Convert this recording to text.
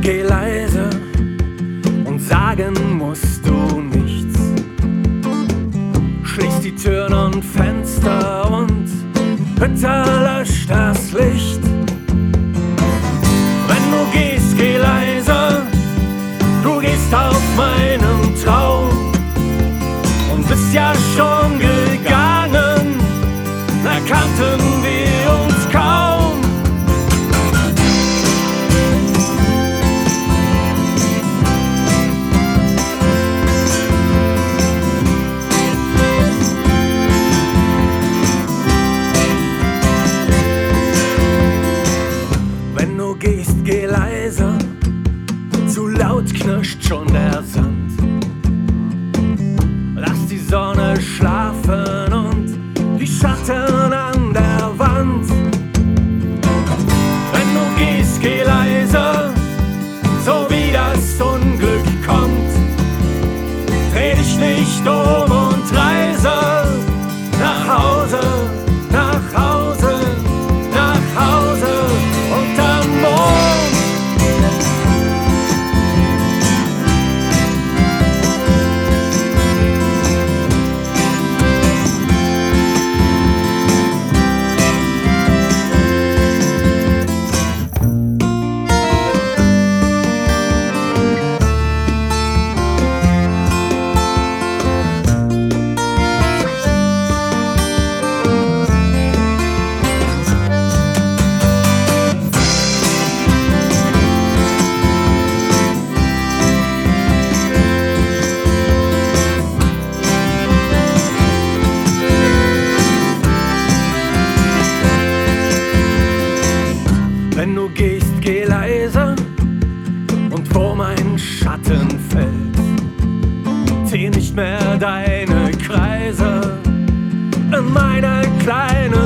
geh leise und sagen musst du nichts. Schließ die Türen und Fenster und bitte lösch das Licht. Geh leise, zu laut knirscht schon der Sand. Lass die Sonne schlafen und die Schatten an der Wand. Wenn du gehst, geh leise, so wie das Unglück kommt. Dreh dich nicht um und reise gehst, geh leise und wo mein Schatten fällt, zieh nicht mehr deine Kreise in meiner kleinen Welt.